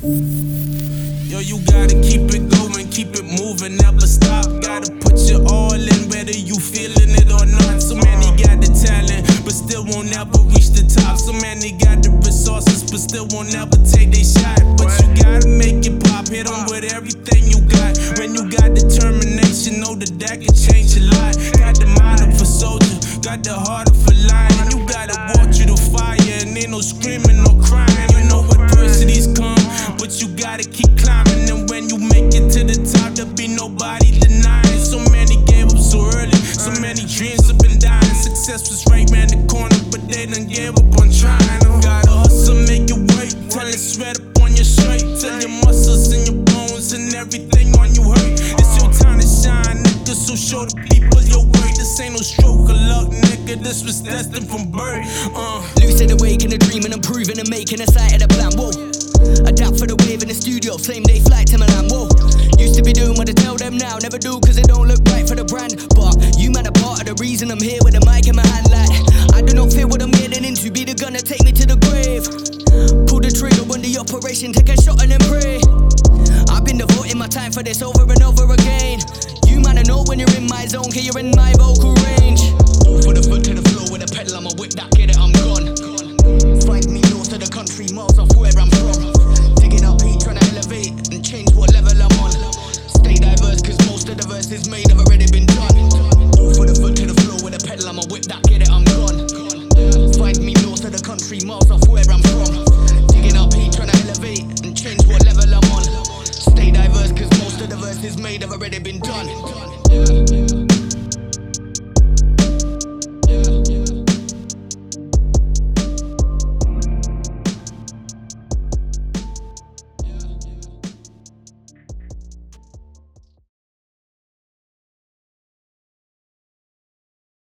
Yo, you gotta keep it going, keep it moving, never stop. Gotta put your all in, whether you feeling it or not. So many got the talent, but still won't ever reach the top. So many got the resources, but still won't ever take their shot. But you gotta make it pop, hit with everything you got. When you got determination, know that that can change a lot. Got the mind of a soldier, got the heart of a lion. You gotta walk through the fire, and ain't no screaming, no crying. Dreams have been dying. Success was right round the corner, but they done gave up on trying. Gotta hustle, make it work. Tell it sweat up on your shirt. Tell your muscles and your bones and everything on you hurt. It's your time to shine, nigga. So show the people your work. This ain't no stroke of luck, nigga. This was destined from birth. Uh. Lucid awake in a dream and improving and making a sight of the plan. Whoa. Adapt for the wave in the studio, same day flight to Milan. Whoa. Used to be doing what I tell them now, never do cause it don't look reason I'm here with a mic in my hand. Like, I do not fear what I'm getting into, be the gun that take me to the grave. Pull the trigger on the operation, take a shot and then pray. I've been devoting my time for this over and over again. You I know when you're in my zone, cause you're in my vocal range. made have already been done. All for the foot to the floor with a pedal, I'ma whip that, get it, I'm gone. Find me north of the country, miles off where I'm from. Digging up heat, trying to elevate and change what level I'm on. Stay diverse, cause most of the verses made have already been done.